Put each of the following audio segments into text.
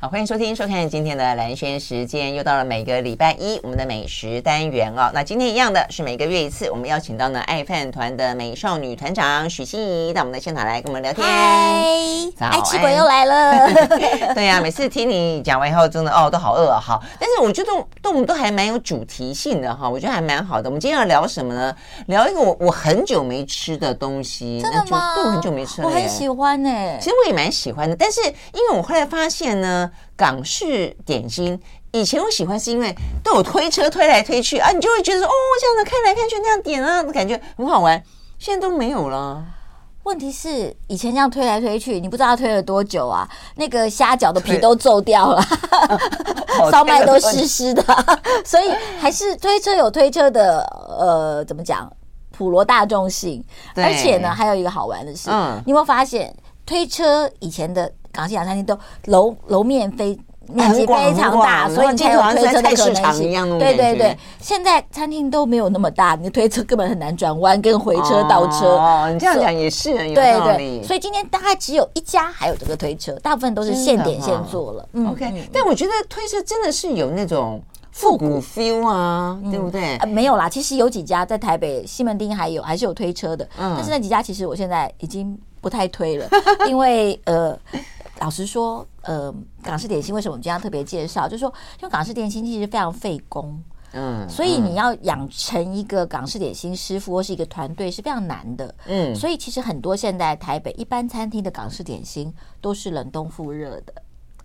好，欢迎收听、收看今天的蓝轩时间，又到了每个礼拜一我们的美食单元哦。那今天一样的是每个月一次，我们邀请到呢爱饭团的美少女团长许欣怡到我们的现场来跟我们聊天。嗨，爱吃鬼又来了。对呀、啊，每次听你讲完以后，真的哦都好饿啊。好，但是我觉得都我们都还蛮有主题性的哈，我觉得还蛮好的。我们今天要聊什么呢？聊一个我我很久没吃的东西。真的吗？对，我很久没吃了。我很喜欢呢、欸。其实我也蛮喜欢的，但是因为我后来发现呢。港式点心，以前我喜欢是因为都有推车推来推去啊，你就会觉得说哦，这样子看来看去那样点啊，感觉很好玩。现在都没有了。问题是以前这样推来推去，你不知道推了多久啊？那个虾饺的皮都皱掉了，烧麦都湿湿的，所以还是推车有推车的呃，怎么讲普罗大众性。而且呢，还有一个好玩的是，嗯，你有没有发现推车以前的？港式洋餐厅都楼楼面非面积非常大，所以你才有推车的可能性。对对对，现在餐厅都没有那么大，你的推车根本很难转弯跟回车倒车。哦，你这样讲也是很有道理。对对，所以今天大概只有一家还有这个推车，大部分都是现点现做了。OK，但我觉得推车真的是有那种复古 feel 啊，对不对？没有啦，其实有几家在台北西门町还有还是有推车的，但是那几家其实我现在已经不太推了，因为呃。老实说，呃，港式点心为什么我们今天要特别介绍？就是说，因为港式点心其实非常费工，嗯，所以你要养成一个港式点心师傅或是一个团队是非常难的，嗯，所以其实很多现在台北一般餐厅的港式点心都是冷冻复热的。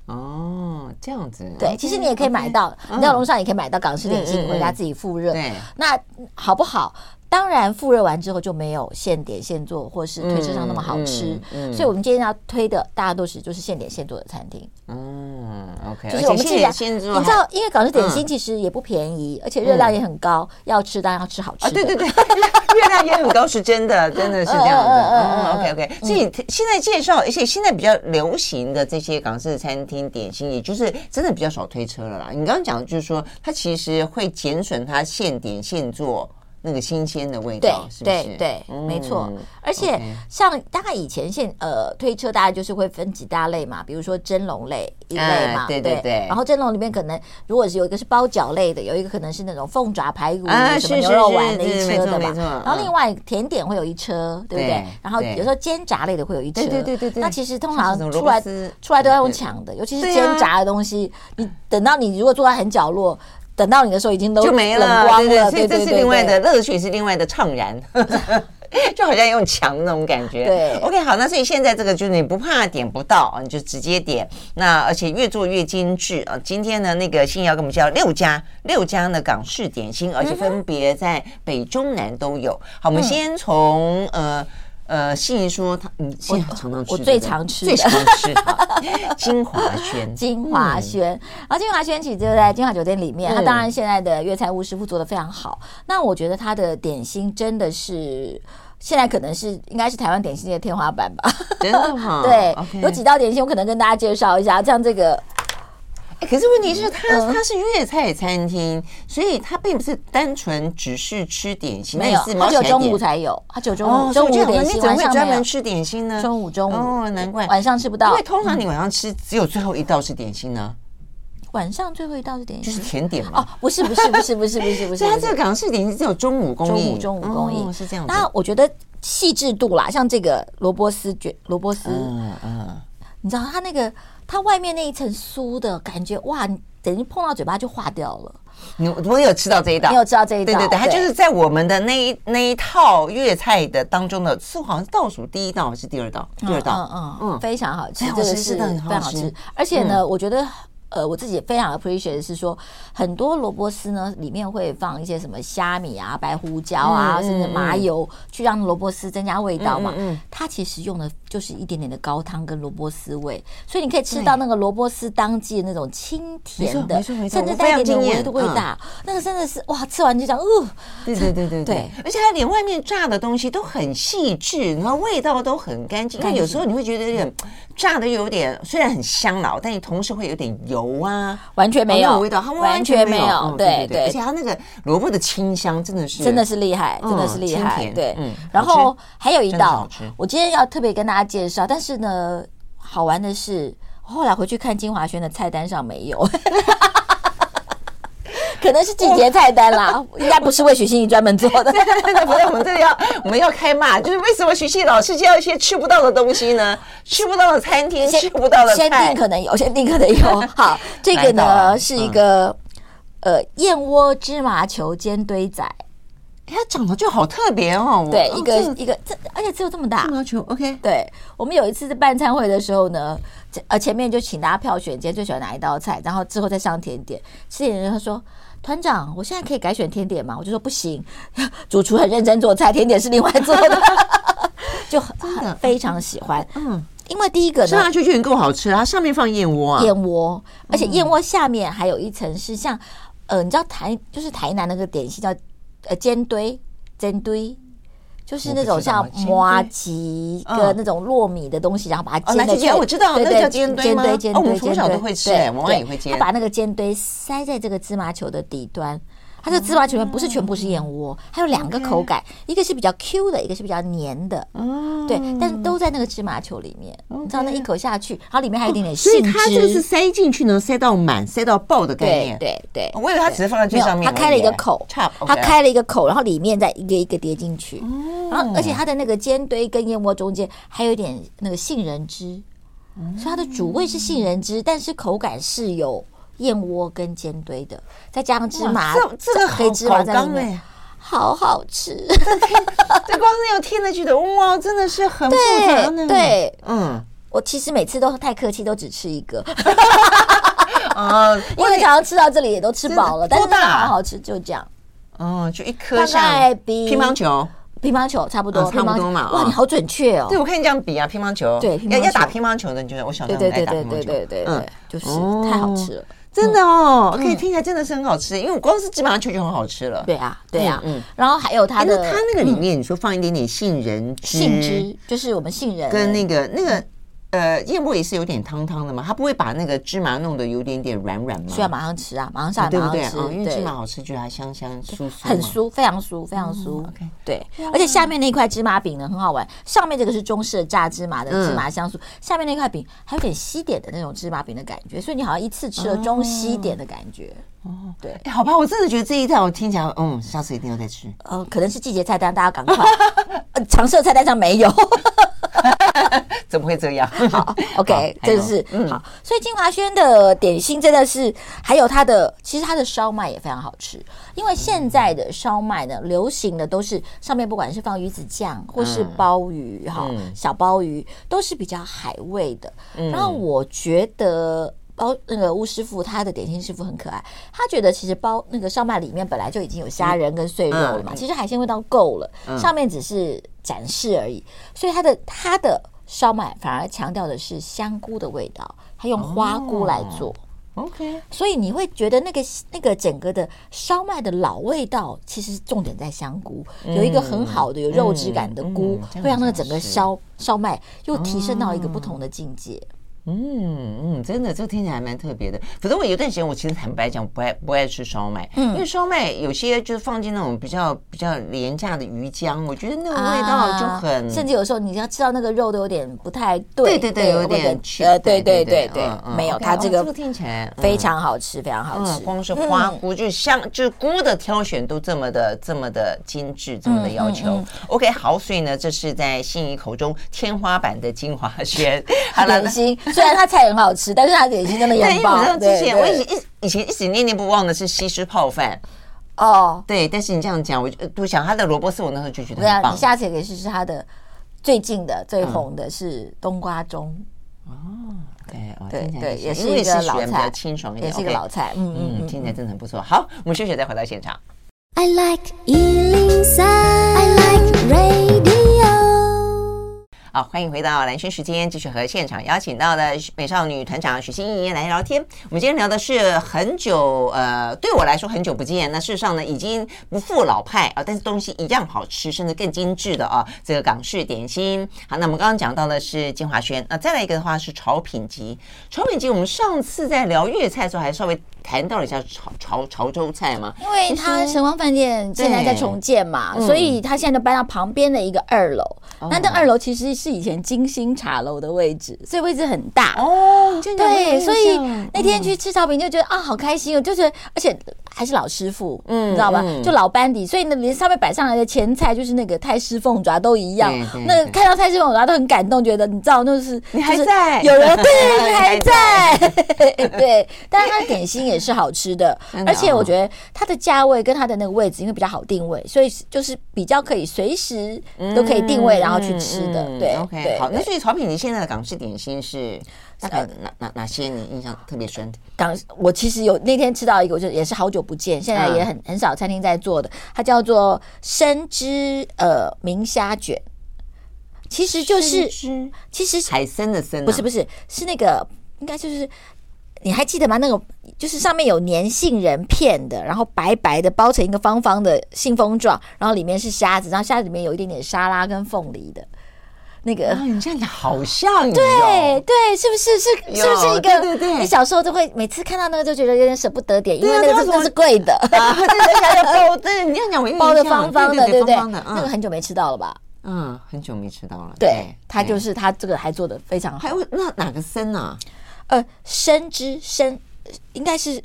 哦，这样子，对，其实你也可以买到，你在网络上也可以买到港式点心，回家自己复热，对，那好不好？当然，复热完之后就没有现点现做或是推车上那么好吃，所以我们今天要推的大多是就是现点现做的餐厅。嗯，OK，就是我们既然你知道，因为港式点心其实也不便宜，而且热量也很高，要吃当然要吃好吃啊。对对对，热量也很高是真的，真的是这样的。嗯，OK OK，所以现在介绍，而且现在比较流行的这些港式餐厅点心，也就是真的比较少推车了啦。你刚刚讲的就是说，它其实会减损它现点现做。那个新鲜的味道，是不是？对对对，没错。而且像大概以前现呃推车，大概就是会分几大类嘛，比如说蒸笼类一类嘛，对对对。然后蒸笼里面可能如果是有一个是包饺类的，有一个可能是那种凤爪排骨什么牛肉丸的一车的嘛。然后另外甜点会有一车，对不对？然后有时候煎炸类的会有一车，对对对对。那其实通常出来出来都要用抢的，尤其是煎炸的东西，你等到你如果坐在很角落。等到你的时候已经都就没了，对对，所以这是另外的乐趣，是另外的怅然，就好像用墙那种感觉。对，OK，好，那所以现在这个就是你不怕点不到啊，你就直接点。那而且越做越精致啊！今天呢，那个欣怡要跟我们介绍六家六家的港式点心，而且分别在北中南都有。好，我们先从呃。呃，信怡说他，你现在常常吃，我最常吃，最常吃 金华轩，金华轩。然后金华轩其实就在金华酒店里面，他当然现在的粤菜吴师傅做的非常好。那我觉得他的点心真的是现在可能是应该是台湾点心的天花板吧？真的吗？对，有几道点心我可能跟大家介绍一下，像这个。可是问题是，他他是粤菜餐厅，所以他并不是单纯只是吃点心，没有，他只有中午才有，他只有中午中午点心，晚上专门吃点心呢？中午中午。哦，难怪。晚上吃不到，因为通常你晚上吃只有最后一道是点心呢。晚上最后一道是点心，就是甜点嘛。哦，不是不是不是不是不是不是，它 这个港式点心只有中午供应，中午中午供应是这样。那我觉得细致度啦，像这个萝卜丝卷萝卜丝，嗯嗯，你知道它那个它外面那一层酥的感觉，哇！等于碰到嘴巴就化掉了。你我有吃到这一道，你有吃到这一道？对对对，它就是在我们的那一那一套粤菜的当中的，是好像是倒数第一道还是第二道？第二道，嗯嗯，非常好吃，这个是非常好吃。而且呢，我觉得。呃，我自己非常 appreciate 的是说，很多萝卜丝呢里面会放一些什么虾米啊、白胡椒啊，甚至麻油，去让萝卜丝增加味道嘛。嗯，它其实用的就是一点点的高汤跟萝卜丝味，所以你可以吃到那个萝卜丝当季的那种清甜的，甚至带一点点微的味道。那个真的是哇，吃完就这样，哦，对对对 对对，而且它连外面炸的东西都很细致，然后味道都很干净。因为有时候你会觉得有点 炸的有点，虽然很香老，但你同时会有点油。油啊，完全没有味道，它完全没有。对对，而且它那个萝卜的清香真的是真的是厉害，真的是厉害。对，然后还有一道，我今天要特别跟大家介绍。但是呢，好玩的是，后来回去看金华轩的菜单上没有。可能是季节菜单啦，应该不是为许心怡专门做的。不是，我们这里要我们要开骂，就是为什么许心怡老是叫一些吃不到的东西呢？吃不到的餐厅，吃不到的菜，先定可能有，先定可能有。好，这个呢是一个呃燕窝芝麻球煎堆仔，它长得就好特别哦。对，一个一个这，而且只有这么大。芝麻球，OK。对，我们有一次在办餐会的时候呢，呃，前面就请大家票选今天最喜欢哪一道菜，然后之后再上甜点。吃点人他说。团长，我现在可以改选甜点吗？我就说不行，主厨很认真做菜，甜点是另外做的，就很非常喜欢。嗯，因为第一个呢，吃下去就已经够好吃了，它上面放燕窝啊，燕窝，而且燕窝下面还有一层是像，呃，你知道台就是台南那个点心叫呃煎堆煎堆。就是那种像麻吉跟那种糯米的东西，然后把它煎的。我知道，那叫煎堆吗？煎堆，我们从小都会吃，我妈也会煎。他把那个煎堆塞在这个芝麻球的底端。它这个芝麻球里面不是全部是燕窝，还有两个口感，一个是比较 Q 的，一个是比较黏的。哦，对，但是都在那个芝麻球里面。你知道那一口下去，然后里面还有一点点杏汁。所以它就是塞进去能塞到满、塞到爆的概念。对对，我以为它只是放在最上面。它开了一个口，它开了一个口，然后里面再一个一个叠进去。然后，而且它的那个尖堆跟燕窝中间还有一点那个杏仁汁，所以它的主味是杏仁汁，但是口感是有。燕窝跟煎堆的，再加上芝麻，这这个黑芝麻在里面，好好吃。这光是有听了觉得哇，真的是很复杂的。对，嗯，我其实每次都太客气，都只吃一个。啊，因为常常吃到这里也都吃饱了，但是好好吃，就这样。哦，就一颗像乒乓球，乒乓球差不多，差不多嘛。哇，你好准确哦。对，我看你这样比啊，乒乓球，对，要要打乒乓球的，你觉得我小时候爱打乒乓球，对对对对对，就是太好吃了。真的哦，可以听起来真的是很好吃，因为我光是基本上就很好吃了。对啊，对啊，嗯。然后还有它的，它那个里面你说放一点点杏仁汁，杏汁就是我们杏仁跟那个那个。呃，燕窝也是有点汤汤的嘛，它不会把那个芝麻弄得有点点软软吗？需要马上吃啊，马上下来马上吃，因为芝麻好吃，觉得它香香酥酥，很酥，非常酥，非常酥。OK，对，而且下面那块芝麻饼呢很好玩，上面这个是中式的炸芝麻的芝麻香酥，下面那块饼还有点西点的那种芝麻饼的感觉，所以你好像一次吃了中西点的感觉。哦，对，哎，好吧，我真的觉得这一套我听起来，嗯，下次一定要再吃。嗯，可能是季节菜单，大家赶快，常设菜单上没有。怎么会这样？好，OK，这是好。所以金华轩的点心真的是，还有它的，其实它的烧麦也非常好吃。因为现在的烧麦呢，流行的都是上面不管是放鱼子酱，或是鲍鱼哈，小鲍鱼都是比较海味的。然后我觉得包那个巫师傅他的点心师傅很可爱，他觉得其实包那个烧麦里面本来就已经有虾仁跟碎肉了嘛，其实海鲜味道够了，上面只是展示而已。所以他的他的。烧麦反而强调的是香菇的味道，他用花菇来做。Oh, OK，所以你会觉得那个那个整个的烧麦的老味道，其实重点在香菇，嗯、有一个很好的有肉质感的菇，会让那个整个烧烧麦又提升到一个不同的境界。嗯嗯，真的，这个听起来还蛮特别的。反正我有段时间，我其实坦白讲，不爱不爱吃烧麦，嗯，因为烧麦有些就是放进那种比较比较廉价的鱼浆，我觉得那个味道就很，甚至有时候你要吃到那个肉都有点不太对，对对对，有点呃，对对对对，没有它这个听起来非常好吃，非常好吃。光是花菇就香，就是菇的挑选都这么的这么的精致，这么的要求。OK，好，所以呢，这是在心怡口中天花板的精华轩，好了，心。虽然它菜很好吃，但是它点心真的很棒。之前我以前一以前一直念念不忘的是西施泡饭哦，对。但是你这样讲，我就不想它的萝卜丝，我那时候就觉得很棒。你下次也可以试试它的最近的最红的是冬瓜盅哦，对对对，也是一个老菜，清爽一点，也是一个老菜。嗯嗯，听起来真的很不错。好，我们休息再回到现场。I like 103, I like radio 好，欢迎回到蓝轩时间，继续和现场邀请到的美少女团长许心怡来聊天。我们今天聊的是很久，呃，对我来说很久不见。那事实上呢，已经不复老派啊，但是东西一样好吃，甚至更精致的啊，这个港式点心。好，那我们刚刚讲到的是金华轩，那再来一个的话是潮品集。潮品集，我们上次在聊粤菜的时候还稍微谈到了一下潮潮潮州菜嘛，因为它神光饭店现在在重建嘛，所以他现在就搬到旁边的一个二楼。那那二楼其实是以前金星茶楼的位置，所以位置很大。哦。对，所以那天去吃炒饼就觉得啊，好开心哦，就是而且还是老师傅，嗯，你知道吧？就老班底，所以呢，连上面摆上来的前菜就是那个泰式凤爪都一样。那看到泰式凤爪都很感动，觉得你知道那是你还在，有人对你还在，对。但是它的点心也是好吃的，而且我觉得它的价位跟它的那个位置因为比较好定位，所以就是比较可以随时都可以定位然后去吃的。对，OK，好。那所以曹品，你现在的港式点心是？大概哪哪哪些你印象特别深？港我其实有那天吃到一个，我就也是好久不见，现在也很很少餐厅在做的，它叫做生汁呃明虾卷，其实就是其实海参的参，不是不是是那个应该就是你还记得吗？那个就是上面有粘杏仁片的，然后白白的包成一个方方的信封状，然后里面是虾子，然后虾子里面有一点点沙拉跟凤梨的。那个，你这样讲好像对对，是不是是是不是一个？对对对，你小时候都会每次看到那个就觉得有点舍不得点，因为那个真的是贵的。对对对，包对，你这样讲我包的方方的，对不对？那个很久没吃到了吧？嗯，很久没吃到了。对，他就是他这个还做的非常好。还有那哪个参呢？呃，生之生应该是。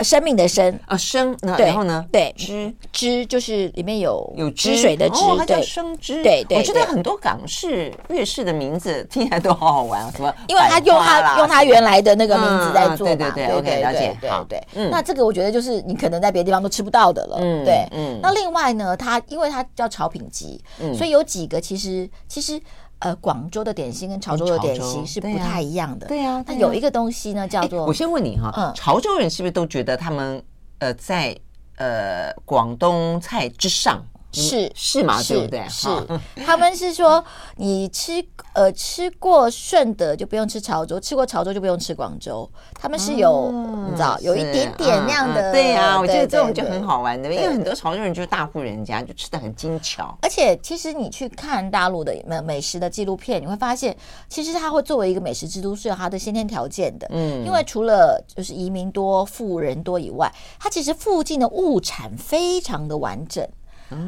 生命的生啊，生，然后呢？对，汁汁就是里面有有汁水的汁，它叫生汁。对对，我觉得很多港式、粤式的名字听起来都好好玩，什么？因为他用他用他原来的那个名字在做嘛。对对对，OK，了解。对对，嗯，那这个我觉得就是你可能在别的地方都吃不到的了。嗯，对，嗯。那另外呢，它因为它叫潮品集，所以有几个其实其实。呃，广州的点心跟潮州的点心是不太一样的。对啊，那有一个东西呢，叫做……我先问你哈，潮州人是不是都觉得他们呃在呃广东菜之上？是是嘛，对不对？是，他们是说你吃呃吃过顺德就不用吃潮州，吃过潮州就不用吃广州。他们是有你知道有一点点那样的。对呀，我觉得这种就很好玩的，因为很多潮州人就是大户人家，就吃的很精巧。而且其实你去看大陆的美美食的纪录片，你会发现，其实它会作为一个美食之都是有它的先天条件的。嗯，因为除了就是移民多、富人多以外，它其实附近的物产非常的完整。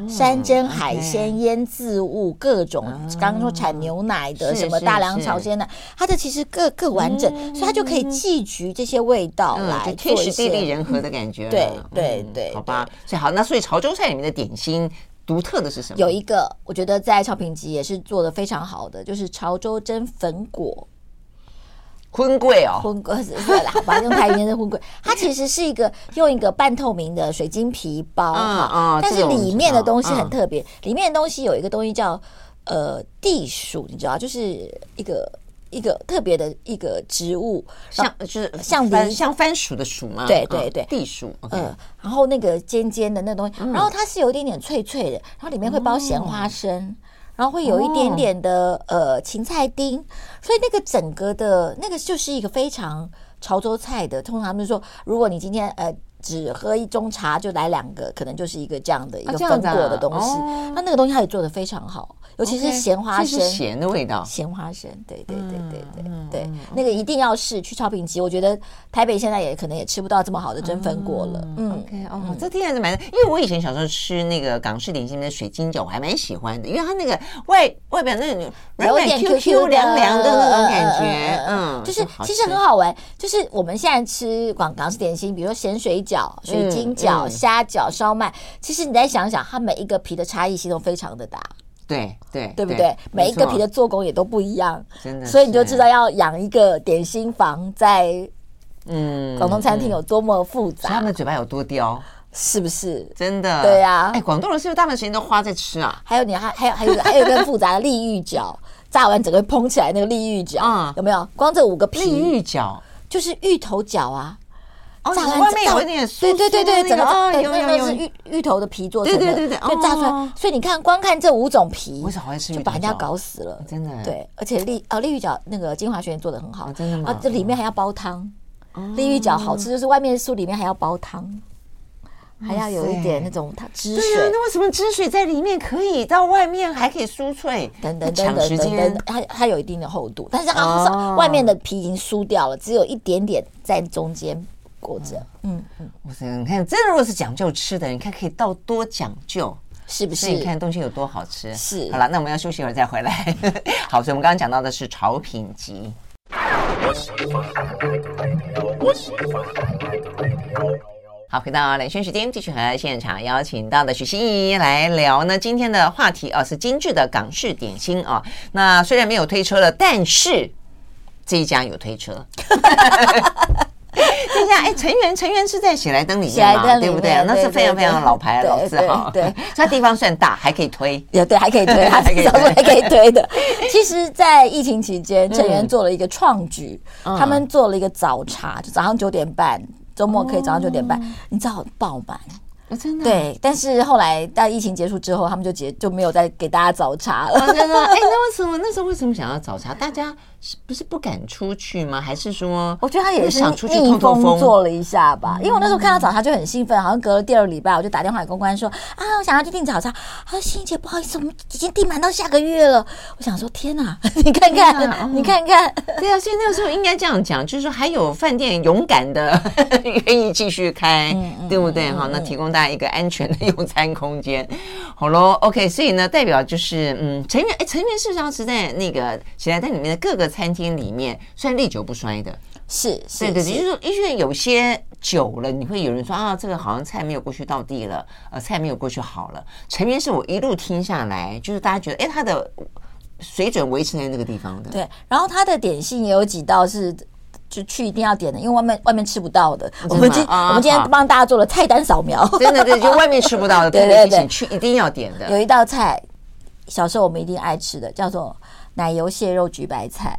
山珍海鲜、腌渍物，各种刚刚说产牛奶的，什么大良朝鲜的，它的其实各各完整，所以它就可以寄居这些味道来天时地利人和的感觉。对对对，好吧，所以好，那所以潮州菜里面的点心独特的是什么？有一个，我觉得在超品集也是做的非常好的，就是潮州蒸粉果。粉粿哦，婚柜是对了，好吧，用台语的婚柜，它其实是一个用一个半透明的水晶皮包哈，但是里面的东西很特别，里面的东西有一个东西叫呃地薯，你知道，就是一个一个特别的一个植物，像就是像像番薯的薯吗？对对对，地薯，嗯，然后那个尖尖的那东西，然后它是有一点点脆脆的，然后里面会包咸花生。然后会有一点点的、哦、呃芹菜丁，所以那个整个的那个就是一个非常潮州菜的。通常他们说，如果你今天呃只喝一盅茶，就来两个，可能就是一个这样的一个分果的东西。那、啊哦、那个东西它也做的非常好。尤其是咸花生，咸的味道。咸花生，对对对对对对，那个一定要试去超品集。我觉得台北现在也可能也吃不到这么好的蒸粉果了。嗯，OK 哦，这听起来是蛮，因为我以前小时候吃那个港式点心的水晶饺，我还蛮喜欢的，因为它那个外外表那种有点 Q Q 凉凉的那种感觉，嗯，就是其实很好玩。就是我们现在吃广港式点心，比如说咸水饺、水晶饺、虾饺、烧麦，其实你再想想，它每一个皮的差异性都非常的大。对对对不对？每一个皮的做工也都不一样，真的，所以你就知道要养一个点心房在嗯广东餐厅有多么复杂，他们的嘴巴有多刁，是不是？真的，对呀。哎，广东人是不是大部分时间都花在吃啊？还有你还还有还有还有更复杂的利玉饺，炸完整个蓬起来那个利玉饺啊，有没有？光这五个皮，利玉饺就是芋头饺啊。哦，外面有一点酥，对对对对，整个那那是芋芋头的皮做成的，对对对对，就炸出来。所以你看，光看这五种皮，为什么会吃？就把人家搞死了，真的。对，而且利啊利芋饺那个金华学院做的很好，真的吗？啊，这里面还要煲汤，利芋饺好吃就是外面酥，里面还要煲汤，还要有一点那种它汁水。对啊，那为什么汁水在里面可以到外面还可以酥脆？等等等等等等，它它有一定的厚度，但是它外面的皮已经酥掉了，只有一点点在中间。裹着，嗯嗯，哇塞，你看，真的如果是讲究吃的，你看可以到多讲究，是不是？你看东西有多好吃。是。好了，那我们要休息一会儿再回来。好，所以我们刚刚讲到的是潮品集。好，回到两圈时间，继续和现场邀请到的许心怡来聊呢。今天的话题啊是精致的港式点心啊。那虽然没有推车了，但是这一家有推车。哎，成员成员是在喜来登里面嘛，对不对？那是非常非常老牌的老字号。对，它 地方算大，还可以推。也对，还可以推，还可以推，还可以推的。其实，在疫情期间，成员做了一个创举，他们做了一个早茶，就早上九点半，周末可以早上九点半，你知道爆满。真的对，但是后来到疫情结束之后，他们就结就没有再给大家早茶了。真的，哎，那为什么那时候为什么想要早茶？大家。是不是不敢出去吗？还是说，我觉得他也是想出去逆风做了一下吧。因为我那时候看到早茶就很兴奋，好像隔了第二个礼拜，我就打电话给公关说啊，我想要去订早茶。他说：“欣怡姐，不好意思，我们已经订满到下个月了。”我想说：“天哪，你看看，你看看，对啊，所以那个时候应该这样讲，就是说还有饭店勇敢的 愿意继续开，对不对？好，那提供大家一个安全的用餐空间。好喽，OK，所以呢，代表就是嗯，成员哎，成员事实上是在那个喜来登里面的各个。餐厅里面算历久不衰的，是，是，对对，就是说，因为有些久了，你会有人说啊，这个好像菜没有过去到地了，呃，菜没有过去好了。成员是我一路听下来，就是大家觉得，哎，他的水准维持在那个地方的。对，然后他的点心也有几道是就去一定要点的，因为外面外面吃不到的。我们今我们今天帮大家做了菜单扫描，真的对，就外面吃不到的，对对对，去一定要点的。有一道菜，小时候我们一定爱吃的，叫做。奶油蟹肉焗白菜，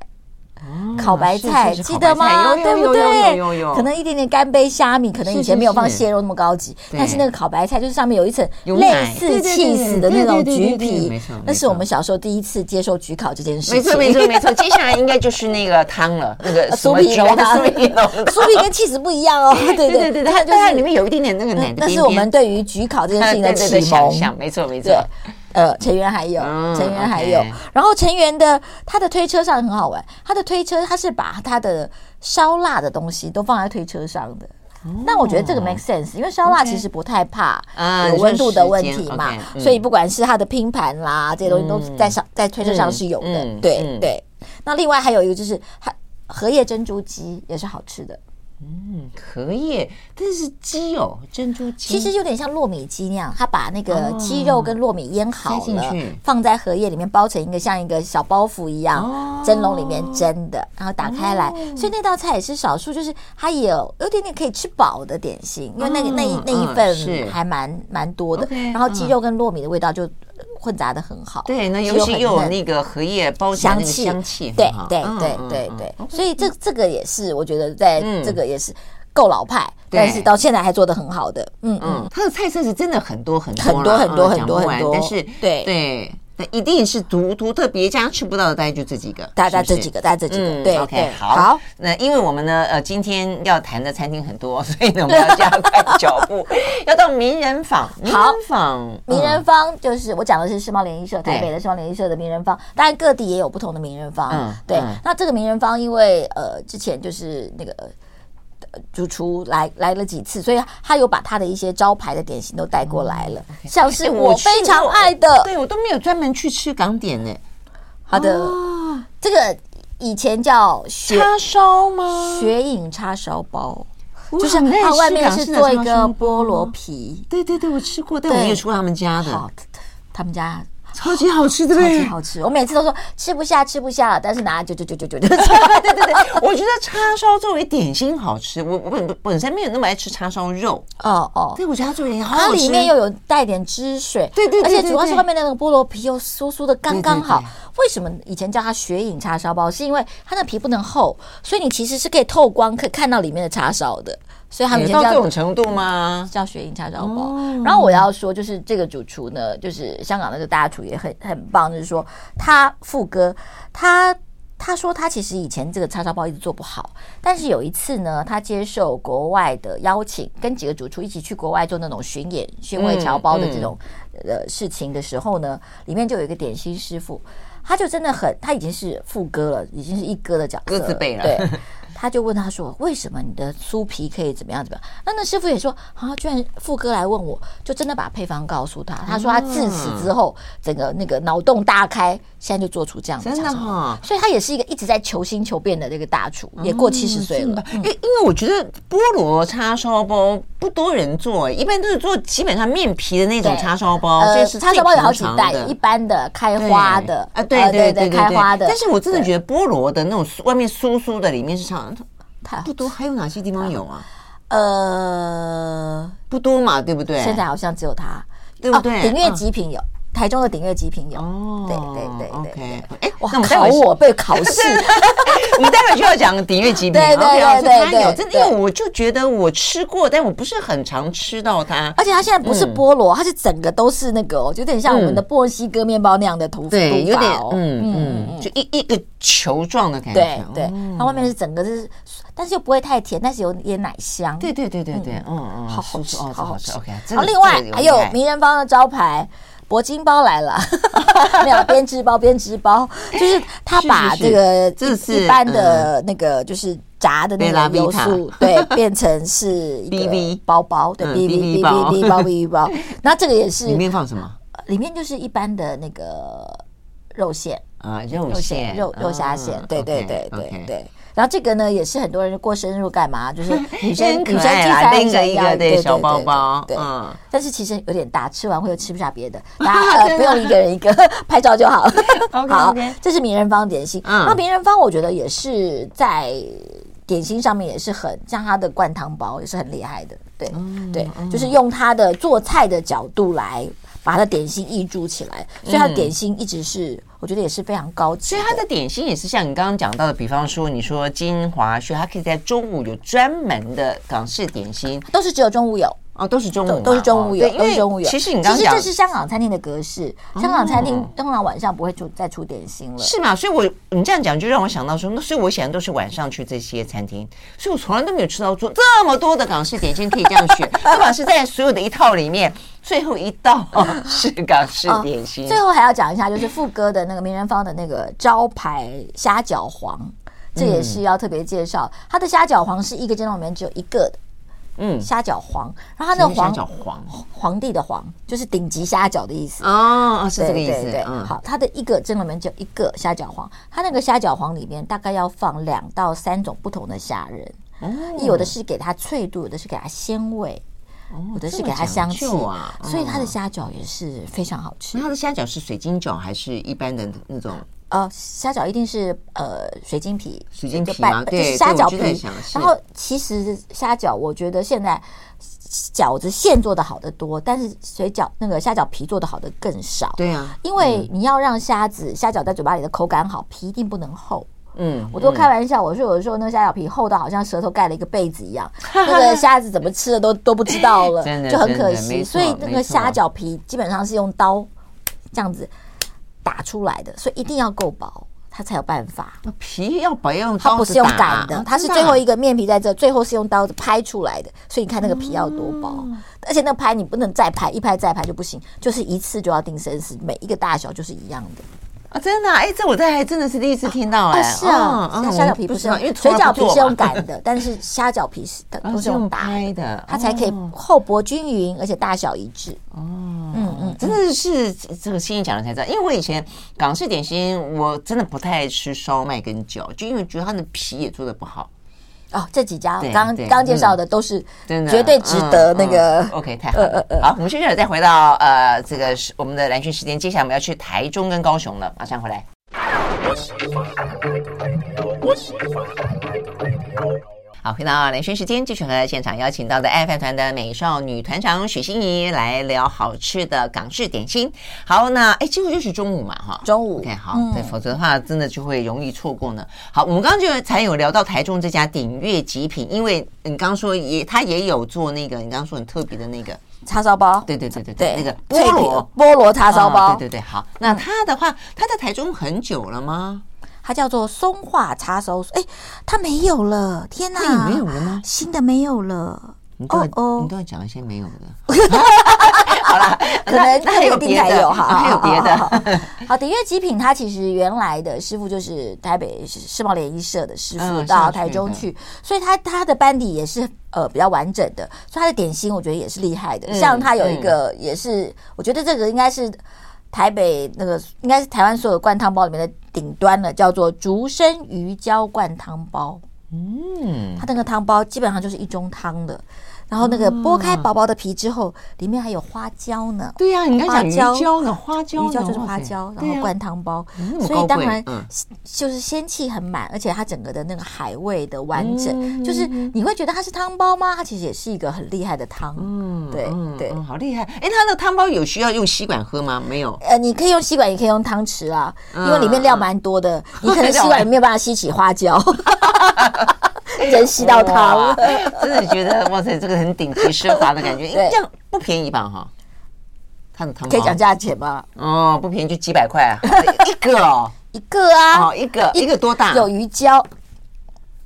烤白菜记得吗？对不对？可能一点点干杯虾米，可能以前没有放蟹肉那么高级，但是那个烤白菜就是上面有一层类似气死的那种橘皮，那是我们小时候第一次接受焗烤这件事情。没错没错没错，接下来应该就是那个汤了，那个酥皮浓汤，酥皮跟气死不一样哦。对对对对，它就是里面有一点点那个奶。那是我们对于焗烤这件事情的启蒙。没错没错。呃，成员还有，成员还有，然后成员的他的推车上很好玩，他的推车他是把他的烧腊的东西都放在推车上的。那我觉得这个 make sense，因为烧腊其实不太怕有温度的问题嘛，所以不管是他的拼盘啦这些东西都在上在推车上是有的。对对。那另外还有一个就是，它荷叶珍珠鸡也是好吃的。嗯，荷叶，但是鸡哦，珍珠鸡其实有点像糯米鸡那样，他把那个鸡肉跟糯米腌好了，放在荷叶里面包成一个像一个小包袱一样，蒸笼里面蒸的，然后打开来，所以那道菜也是少数，就是它也有有点点可以吃饱的点心，因为那个那一那一份还蛮蛮多的，然后鸡肉跟糯米的味道就。混杂的很好，对，那尤其又有那个荷叶包香气，香气，对对对对对，所以这这个也是我觉得在这个也是够老派，但是到现在还做的很好的，嗯嗯，它的菜色是真的很多很多很多很多很多很多，但是对。对。那一定是独独特别家吃不到的，大概就这几个，大概这几个，大概这几个。对，OK，好。那因为我们呢，呃，今天要谈的餐厅很多，所以呢，我们要加快脚步，要到名人坊。名人坊，名人坊就是我讲的是世贸联谊社，台北的世贸联谊社的名人坊，当然各地也有不同的名人坊。嗯，对。那这个名人坊，因为呃，之前就是那个。主厨来来了几次，所以他有把他的一些招牌的点心都带过来了，像是我非常爱的，对我都没有专门去吃港点呢。好的，这个以前叫叉烧吗？雪影叉烧包，就是它外面是做一个菠萝皮。对对对，我吃过，但我没有吃过他们家的，他们家。超级好吃，对不对？超级好吃，我每次都说吃不下，吃不下了，但是拿就就就就就就。对对对，我觉得叉烧作为点心好吃，我我本本身没有那么爱吃叉烧肉。哦哦，对，我觉得它作为点心好吃，它里面又有带点汁水，对对，而且主要是外面的那个菠萝皮又酥酥的刚刚好。为什么以前叫它雪影叉烧包？是因为它那皮不能厚，所以你其实是可以透光，可以看到里面的叉烧的。所以他们到这种程度吗？叫雪影叉烧包。然后我要说，就是这个主厨呢，就是香港那个大厨也很很棒，就是说他副歌，他他说他其实以前这个叉烧包一直做不好，但是有一次呢，他接受国外的邀请，跟几个主厨一起去国外做那种巡演、巡回侨包的这种呃事情的时候呢，里面就有一个点心师傅，他就真的很，他已经是副歌了，已经是一哥的角色。对。他就问他说：“为什么你的酥皮可以怎么样怎么样？”那那师傅也说：“啊，居然傅哥来问我，就真的把配方告诉他。他说他自此之后，整个那个脑洞大开，现在就做出这样的。真的哈，所以他也是一个一直在求新求变的这个大厨，也过七十岁了。因因为我觉得菠萝叉烧包不多人做，一般都是做基本上面皮的那种叉烧包。呃，叉烧包有好几代，一般的、开花的啊，对对对，开花的。但是我真的觉得菠萝的那种外面酥酥的，里面是长。不多，还有哪些地方有啊？呃，不多嘛，对不对？现在好像只有它，对不对？鼎悦极品有，台中的鼎悦极品有。哦，对对对，OK。哎，哇，考我被考试，我们待会就要讲鼎悦极品。对对对对对，真的，因为我就觉得我吃过，但我不是很常吃到它。而且它现在不是菠萝，它是整个都是那个，有点像我们的墨西哥面包那样的涂对，有点，嗯嗯，就一一个球状的感觉。对对，它外面是整个是。但是又不会太甜，但是有点奶香。对对对对对，嗯嗯，好好吃，好好吃。OK，好，另外还有名人坊的招牌铂金包来了，没有编织包，编织包。就是他把这个一般的那个就是炸的那个油酥，对，变成是一个包包，对，B B B B B 包 B B 包。那这个也是里面放什么？里面就是一般的那个肉馅啊，肉馅，肉肉虾馅，对对对对对。然后这个呢，也是很多人过生日干嘛，就是 女生女生聚餐一个对小包包，对。但是其实有点大，吃完会又吃不下别的，大家呃不用一个人一个拍照就好。好，这是名人坊点心。那名人坊我觉得也是在点心上面也是很像他的灌汤包也是很厉害的，对对，就是用他的做菜的角度来。把它的点心挹注起来，所以它的点心一直是，我觉得也是非常高级。所以它的点心也是像你刚刚讲到的，比方说你说金华轩，它可以在中午有专门的港式点心，都是只有中午有。哦，都是中午，都是中午有，都是中午有。其实你刚刚讲，其实这是香港餐厅的格式，香港餐厅通常晚上不会出再出点心了，是吗？所以，我你这样讲就让我想到说，那所以我想都是晚上去这些餐厅，所以我从来都没有吃到做这么多的港式点心可以这样选，不管是在所有的一套里面，最后一道是港式点心。最后还要讲一下，就是傅哥的那个名人坊的那个招牌虾饺皇，这也是要特别介绍。它的虾饺皇是一个煎笼里面只有一个的。嗯，虾饺皇，然后它那个皇皇皇帝的皇就是顶级虾饺的意思。哦，是这个意思。对，好，它的一个蒸里面就一个虾饺皇，它那个虾饺皇里面大概要放两到三种不同的虾仁，有的是给它脆度，有的是给它鲜味，有的是给它香气。啊，所以它的虾饺也是非常好吃。它的虾饺是水晶饺还是一般的那种？呃，虾饺一定是呃水晶皮，水晶皮嘛，对，虾饺皮。然后其实虾饺，我觉得现在饺子馅做的好的多，但是水饺那个虾饺皮做的好的更少。对啊，因为你要让虾子虾饺在嘴巴里的口感好，皮一定不能厚。嗯，我都开玩笑，我说有的时候那个虾饺皮厚到好像舌头盖了一个被子一样，那个虾子怎么吃的都都不知道了，就很可惜。所以那个虾饺皮基本上是用刀这样子。打出来的，所以一定要够薄，它才有办法。皮要薄，要用刀。它不是用擀的，它是最后一个面皮在这，最后是用刀子拍出来的。所以你看那个皮要多薄，而且那个拍你不能再拍，一拍再拍就不行，就是一次就要定生死，每一个大小就是一样的。啊，真的，哎，这我这还真的是第一次听到，哎，是啊，它虾饺皮不是用，因为水饺皮是用擀的，但是虾饺皮是都是用打的，它才可以厚薄均匀，而且大小一致。哦，嗯嗯，真的是这个欣怡讲的才知道，因为我以前港式点心，我真的不太爱吃烧麦跟饺，就因为觉得它的皮也做的不好。哦，这几家刚刚介绍的都是真的，绝对值得那个。OK，太好了。好，我们接下来再回到呃，这个我们的兰萱时间，接下来我们要去台中跟高雄了，马上回来。好，回到兰萱时间，继续和现场邀请到的爱饭团的美少女团长许欣怡来聊好吃的港式点心。好，那哎，几乎就是中午嘛，哈，中午。OK，好，对，否则的话真的就会容易错过呢。好，我们刚刚就才有聊到台中这家鼎悦极品，因为你刚刚说也他也有做那个，你刚刚说很特别的那个叉烧包，对对对对对，那个菠萝菠萝叉烧包，对对对。好，那他的话，他在台中很久了吗？它叫做松化叉烧，哎，它没有了，天哪，它也没有了吗？新的没有了，你都要你都要讲一些没有的。好了，可能那还有别的，还有别的。好，鼎悦极品它其实原来的师傅就是台北世贸联谊社的师傅，到台中去，所以他他的班底也是呃比较完整的，所以他的点心我觉得也是厉害的。像他有一个也是，我觉得这个应该是台北那个应该是台湾所有灌汤包里面的顶端了，叫做竹笙鱼胶灌汤包。嗯，它那个汤包基本上就是一盅汤的。然后那个剥开薄薄的皮之后，里面还有花椒呢。对呀，你看讲鱼胶呢，花椒，鱼胶就是花椒，然后灌汤包，所以当然就是仙气很满，而且它整个的那个海味的完整，就是你会觉得它是汤包吗？它其实也是一个很厉害的汤。嗯，对对，好厉害。哎，它的汤包有需要用吸管喝吗？没有。呃，你可以用吸管，也可以用汤匙啊，因为里面料蛮多的，你可能 吸管也没有办法吸起花椒。人吸到汤，真的觉得哇塞，这个很顶级奢华的感觉。这样不便宜吧？哈，他的汤可以讲价钱吗？哦，不便宜，就几百块啊，一个哦，一个啊，哦，一个一个多大？有鱼胶，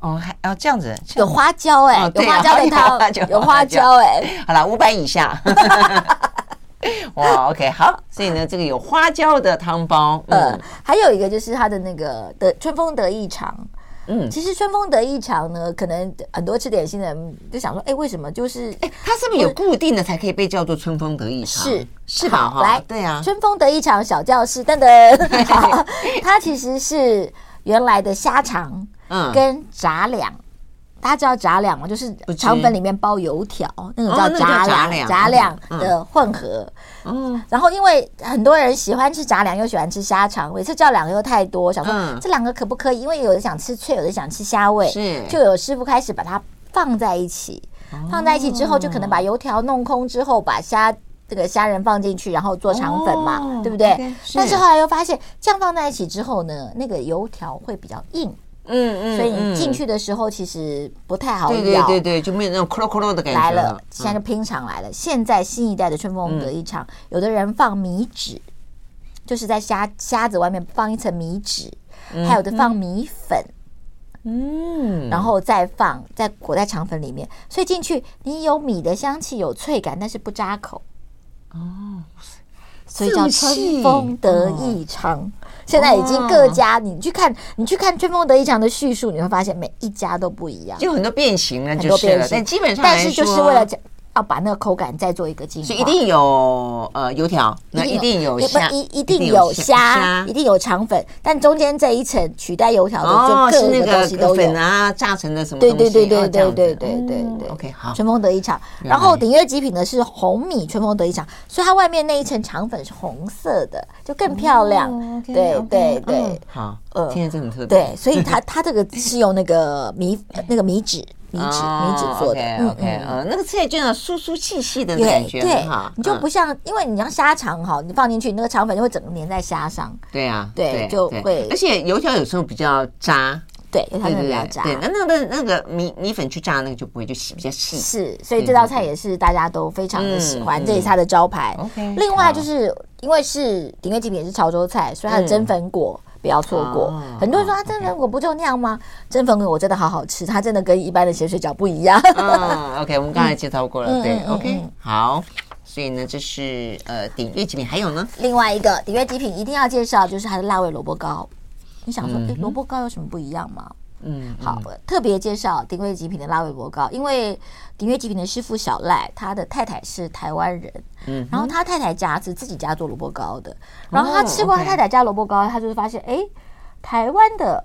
哦，还要这样子，有花椒哎，有花椒的汤，有花椒哎。好了，五百以下。哇，OK，好，所以呢，这个有花椒的汤包，嗯，还有一个就是它的那个的春风得意肠。嗯，其实春风得意场呢，可能很多吃点心的人就想说，哎，为什么就是哎，它是不是有固定的才可以被叫做春风得意场？是是吧？来，对啊，春风得意场小教室噔噔，好，它其实是原来的虾肠，嗯，跟杂粮。大家知道杂粮吗？就是肠粉里面包油条，那个叫杂粮，杂粮的混合。嗯，然后因为很多人喜欢吃杂粮，又喜欢吃虾肠，每次叫两个又太多，想说这两个可不可以？因为有的想吃脆，有的想吃虾味，是就有师傅开始把它放在一起，放在一起之后，就可能把油条弄空之后，把虾这个虾仁放进去，然后做肠粉嘛，对不对？但是后来又发现这样放在一起之后呢，那个油条会比较硬。嗯嗯，所以你进去的时候其实不太好咬，对对对对，就没有那种咯咯咯的感觉。来了，现在就拼场来了。现在新一代的春风得意肠，有的人放米纸，就是在虾虾子外面放一层米纸，还有的放米粉，嗯，然后再放再裹在肠粉里面，所以进去你有米的香气，有脆感，但是不扎口。哦，所以叫春风得意肠。现在已经各家，你去看，你去看春风得意长的叙述，你会发现每一家都不一样，就很多变形了，就是了。但基本上，但是就是为了讲。要把那个口感再做一个进化，所以一定有呃油条，那一定有虾，一一定有虾，一定有肠粉，但中间这一层取代油条的就各个东西都有粉啊，炸成的什么？对对对对对对对对对。OK，好，春风得意肠，然后鼎悦极品的是红米春风得意肠，所以它外面那一层肠粉是红色的，就更漂亮。对对对，好，呃，今天真的很特别。对，所以它它这个是用那个米那个米纸。米纸米纸做的，OK，呃，那个菜就那酥酥细细的感觉，对，你就不像，因为你像虾肠哈，你放进去那个肠粉就会整个粘在虾上，对啊，对，就会，而且油条有时候比较渣，对，油条比较渣，对，那那个那个米米粉去炸那个就不会，就细比较细，是，所以这道菜也是大家都非常的喜欢，这是它的招牌。另外就是因为是鼎悦极品也是潮州菜，所以它的蒸粉果。不要错过！很多人说啊，蒸粉果不就那样吗？蒸粉果我真的好好吃，它真的跟一般的咸水饺不一样。嗯，OK，我们刚才介绍过了，对，OK，好。所以呢，这是呃鼎悦极品，还有呢，另外一个鼎悦极品一定要介绍，就是它的辣味萝卜糕。你想说，哎，萝卜糕有什么不一样吗？嗯，好，特别介绍鼎悦极品的辣味萝卜糕，因为鼎悦极品的师傅小赖，他的太太是台湾人，嗯，然后他太太家是自己家做萝卜糕的，然后他吃过他太太家萝卜糕，他就发现，哎，台湾的。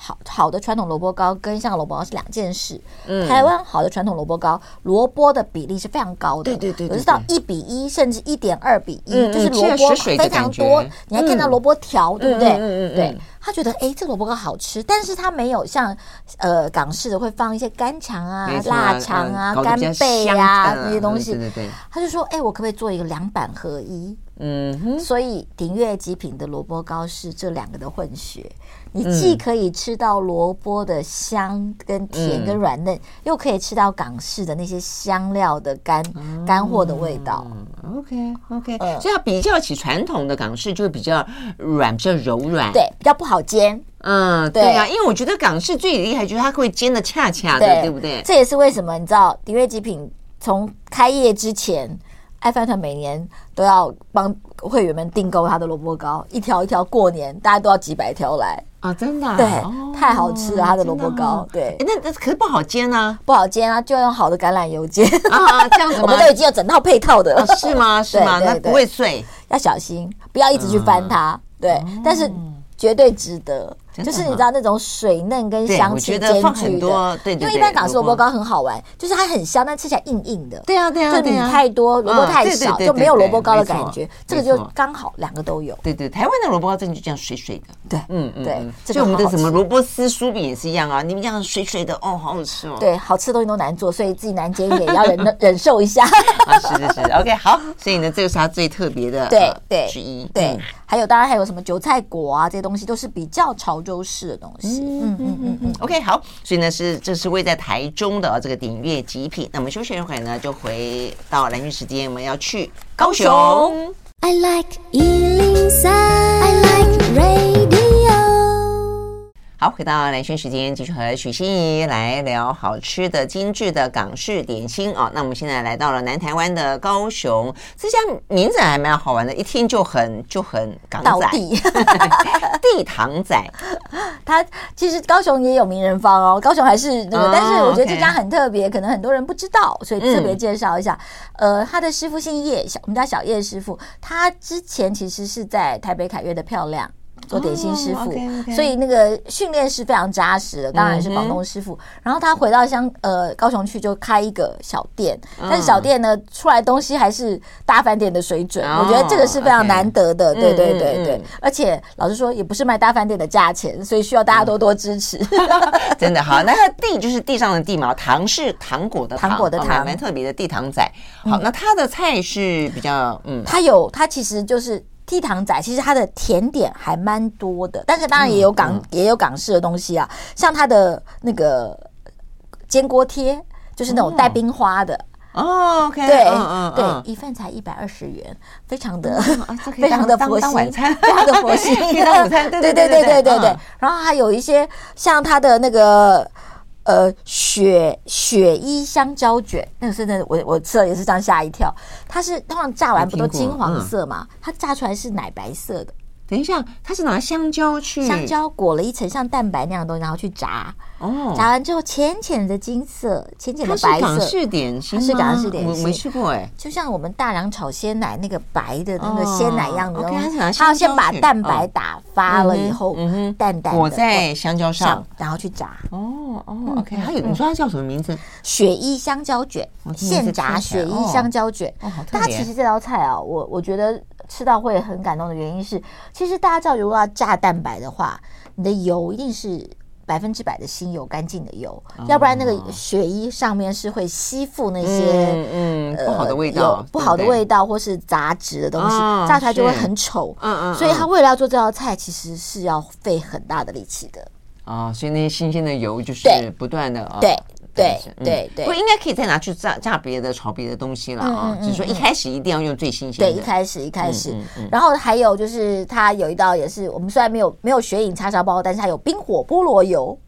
好好的传统萝卜糕跟香港萝卜糕是两件事。台湾好的传统萝卜糕，萝卜的比例是非常高的，对对对，有的是到一比一，甚至一点二比一，就是萝卜非常多。你还看到萝卜条，对不对？嗯嗯对，他觉得哎，这萝卜糕好吃，但是他没有像呃港式的会放一些干肠啊、腊肠啊、干贝啊那些东西。对对对，他就说，哎，我可不可以做一个两板合一？嗯哼，所以鼎悦极品的萝卜糕是这两个的混血。你既可以吃到萝卜的香跟甜跟软嫩，又可以吃到港式的那些香料的干干货的味道。OK OK，所以要比较起传统的港式，就会比较软，比较柔软，对，比较不好好煎。嗯，对。呀、啊，因为我觉得港式最厉害就是它会煎的恰恰的，对，对不对？这也是为什么你知道，鼎悦极品从开业之前，爱饭团每年都要帮会员们订购他的萝卜糕，一条一条过年大家都要几百条来啊！真的、啊，对，哦、太好吃了，它的萝卜糕，哦、对。那那可是不好煎啊，不好煎啊，就要用好的橄榄油煎啊，这样子？我们都已经有整套配套的了，哦、是吗？是吗？那不会碎，要小心，不要一直去翻它。嗯、对，哦、但是绝对值得。就是你知道那种水嫩跟香气兼具的，对，因为一般港式萝卜糕很好玩，就是它很香，但吃起来硬硬的。对啊，对啊，就米太多，萝卜太少，就没有萝卜糕的感觉。这个就刚好两个都有。对对，台湾的萝卜糕真的就这样水水的。对，嗯嗯，对，就我们的什么萝卜丝酥饼也是一样啊，你们这样水水的，哦，好好吃哦。对，好吃的东西都难做，所以自己难煎一点，要忍 忍受一下。啊，是是是，OK，好，所以呢，这个是它最特别的对对之一。对，还有当然还有什么韭菜果啊，这些东西都是比较潮州式的东西。嗯嗯嗯嗯，OK，好，所以呢是这是位在台中的这个鼎悦极品。那我们休息一会儿呢，就回到兰萱时间，我们要去高雄。高雄 I like 103, I like radio 好，回到蓝轩时间，继续和许心怡来聊好吃的精致的港式点心啊、哦。那我们现在来到了南台湾的高雄，这家名字还蛮好玩的，一听就很就很港仔地 地堂仔。他其实高雄也有名人坊哦，高雄还是那个，哦、但是我觉得这家很特别可能很多人不知道，所以特别介绍一下。嗯、呃，他的师傅姓叶，小我们家小叶师傅，他之前其实是在台北凯悦的漂亮。做点心师傅，oh, okay, okay. 所以那个训练是非常扎实的，当然是广东师傅。Mm hmm. 然后他回到香呃高雄去，就开一个小店，但是小店呢出来东西还是大饭店的水准，oh, 我觉得这个是非常难得的。对对对对，而且老实说也不是卖大饭店的价钱，所以需要大家多多支持。真的好，那个地就是地上的地嘛，糖是糖果的糖果的糖，蛮特别的地糖仔。好，那他的菜是比较嗯，他有他其实就是。地堂仔其实它的甜点还蛮多的，但是当然也有港、嗯嗯、也有港式的东西啊，像它的那个煎锅贴，就是那种带冰花的哦。OK，对，嗯嗯嗯对，一份才一百二十元，非常的、嗯、非常的佛心，非常的佛心。午餐，对对对对对对对。然后还有一些像它的那个。呃，雪雪衣香蕉卷，那个是那我我吃了也是这样吓一跳。它是通常炸完不都金黄色嘛？嗯、它炸出来是奶白色的。等一下，它是拿香蕉去香蕉裹了一层像蛋白那样的东西，然后去炸。哦，炸完之后浅浅的金色，浅浅的白色。港式点心，它是港式点心，我没吃过哎。就像我们大良炒鲜奶那个白的那个鲜奶一样的东西，它要先把蛋白打发了以后，淡淡的裹在香蕉上，然后去炸。哦哦，OK。还有你说它叫什么名字？雪衣香蕉卷，现炸雪衣香蕉卷。哦，好特别。它其实这道菜啊，我我觉得。吃到会很感动的原因是，其实大家知道，如果要炸蛋白的话，你的油一定是百分之百的新油、干净的油，要不然那个血衣上面是会吸附那些嗯不好的味道、不好的味道或是杂质的东西，炸出来就会很丑。嗯嗯，所以他为了要做这道菜，其实是要费很大的力气的。啊，所以那些新鲜的油就是不断的对。对对对，不应该可以再拿去炸炸别的炒别的东西了啊！只是说一开始一定要用最新鲜的。对，一开始一开始，然后还有就是它有一道也是我们虽然没有没有雪影叉烧包，但是它有冰火菠萝油。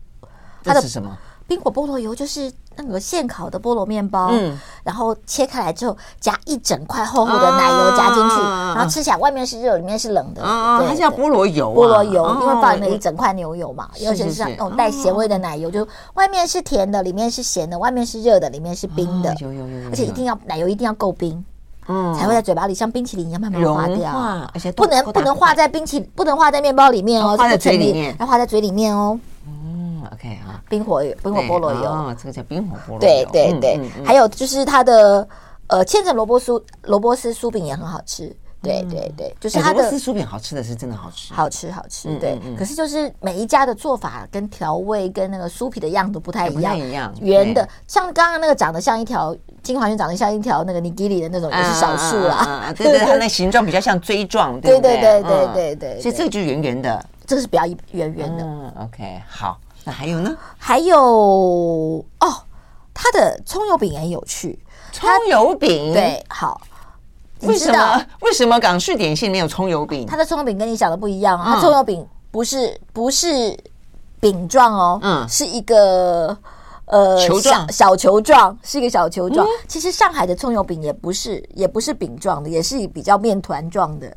它的是什么？冰火菠萝油就是。那个现烤的菠萝面包，嗯，然后切开来之后，夹一整块厚厚的奶油夹进去，然后吃起来外面是热，里面是冷的。啊，它叫菠萝油，菠萝油，因为放了一整块牛油嘛，尤其是像那种带咸味的奶油，就外面是甜的，里面是咸的，外面是热的，里面是冰的。有有有，而且一定要奶油一定要够冰，嗯，才会在嘴巴里像冰淇淋一样慢慢化掉，而且不能不能化在冰淇不能化在面包里面哦，化在嘴里面，要化在嘴里面哦。OK 啊，冰火冰火菠萝油，哦，这个叫冰火菠萝油。对对对，还有就是它的呃千层萝卜酥萝卜丝酥饼也很好吃。对对对，就是它的萝卜丝酥饼好吃的是真的好吃，好吃好吃。对，可是就是每一家的做法跟调味跟那个酥皮的样都不太一样，一样圆的，像刚刚那个长得像一条金华园长得像一条那个尼基里的那种也是少数啦。对对，它那形状比较像锥状，对对对对对对，所以这个就是圆圆的，这个是比较圆圆的。嗯，OK，好。那还有呢？还有哦，它的葱油饼也很有趣。葱油饼对，好。为什么为什么港式点心没有葱油饼？它的葱油饼跟你想的不一样啊！它葱油饼不是不是饼状哦，嗯，是一个呃球状小球状，是一个小球状。其实上海的葱油饼也不是也不是饼状的，也是比较面团状的。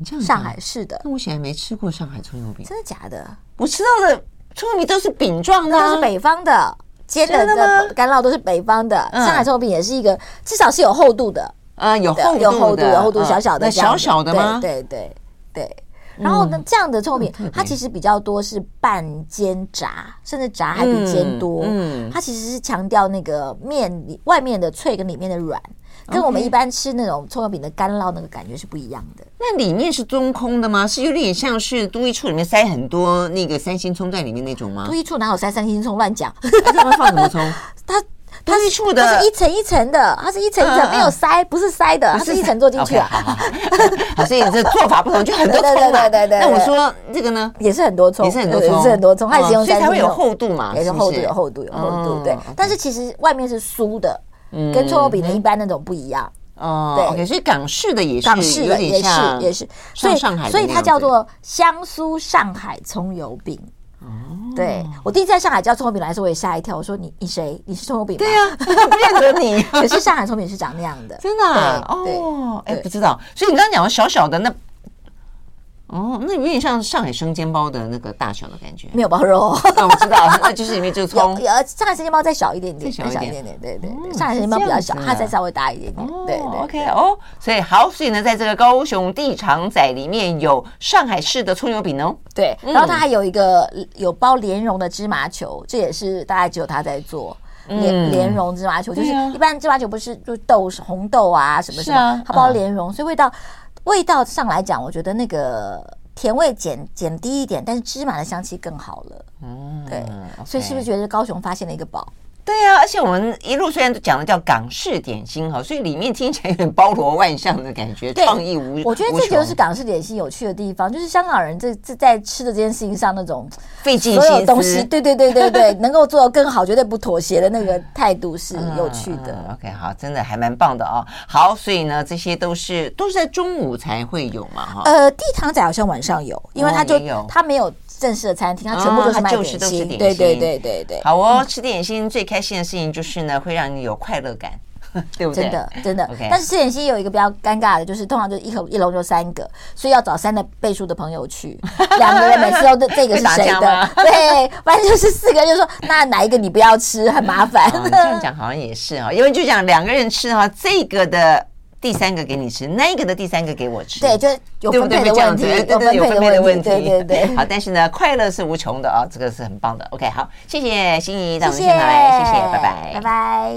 你这样上海市的，那我显然没吃过上海葱油饼，真的假的？我吃到的葱油饼都是饼状的，都是北方的。煎的的干酪都是北方的。上海葱油饼也是一个，至少是有厚度的。呃，有厚有厚度，有厚度，小小的，小小的吗？对对对。然后呢，这样的葱饼，它其实比较多是半煎炸，甚至炸还比煎多。嗯，它其实是强调那个面里外面的脆跟里面的软，跟我们一般吃那种葱油饼的干酪那个感觉是不一样的。那里面是中空的吗？是有点像是都一处里面塞很多那个三星葱在里面那种吗？都一处哪有塞三星葱？乱讲。他们放什么葱？它。它是处的，它是一层一层的，它是一层一层，没有塞，不是塞的，它是一层做进去。好好 好，所以这做法不同，就很多葱嘛。对对对。那我说这个呢，也是很多葱，也是很多葱，也是很多葱，它也是用三星葱，所以才会有厚度嘛，也是厚度，有厚度，有厚度。对，但是其实外面是酥的，跟葱油饼的一般那种不一样。哦，对，所以港式的也是，港式的也是也是，所以所以它叫做香酥上海葱油饼。哦，对，我第一次在上海叫葱油饼来的时候，我也吓一跳。我说你你谁？你是葱油饼吗？对呀，不认得你。可是上海葱饼是长那样的，真的哦。哎，不知道。所以你刚刚讲的小小的那。哦，那有点像上海生煎包的那个大小的感觉，没有包肉。那我知道，那就是里面就葱。呃上海生煎包再小一点点，再小一点点，对对对。上海生煎包比较小，它再稍微大一点点。对对，OK 哦。所以好，所以呢，在这个高雄地场仔里面有上海市的葱油饼哦。对，然后它还有一个有包莲蓉的芝麻球，这也是大概只有他在做莲莲蓉芝麻球，就是一般芝麻球不是就豆红豆啊什么什么，它包莲蓉，所以味道。味道上来讲，我觉得那个甜味减减低一点，但是芝麻的香气更好了。嗯，对所以是不是觉得高雄发现了一个宝？对呀、啊，而且我们一路虽然讲的叫港式点心哈，所以里面听起来有点包罗万象的感觉，创意无。我觉得这就是港式点心有趣的地方，就是香港人这这在吃的这件事情上那种费尽所有东西，对对对对对，能够做到更好，绝对不妥协的那个态度是有趣的。嗯、OK，好，真的还蛮棒的哦。好，所以呢，这些都是都是在中午才会有嘛哈。呃，地堂仔好像晚上有，因为他就他没有。正式的餐厅，它全部都是卖点心，对对对对对。好哦，吃点心最开心的事情就是呢，会让你有快乐感，对不对？真的真的。Okay. 但是吃点心有一个比较尴尬的，就是通常就一口一笼就三个，所以要找三的倍数的朋友去，两个人每次都这这个是谁的？对，反正就是四个，就说那哪一个你不要吃，很麻烦。这样讲好像也是哈，因为就讲两个人吃的话，这个的。第三个给你吃，那个的第三个给我吃，对，就有分配的问题，对对对，有分配的问题，对对对。好，但是呢，快乐是无穷的啊，这个是很棒的。OK，好，谢谢心仪到我们现场来，谢谢，拜拜，拜拜。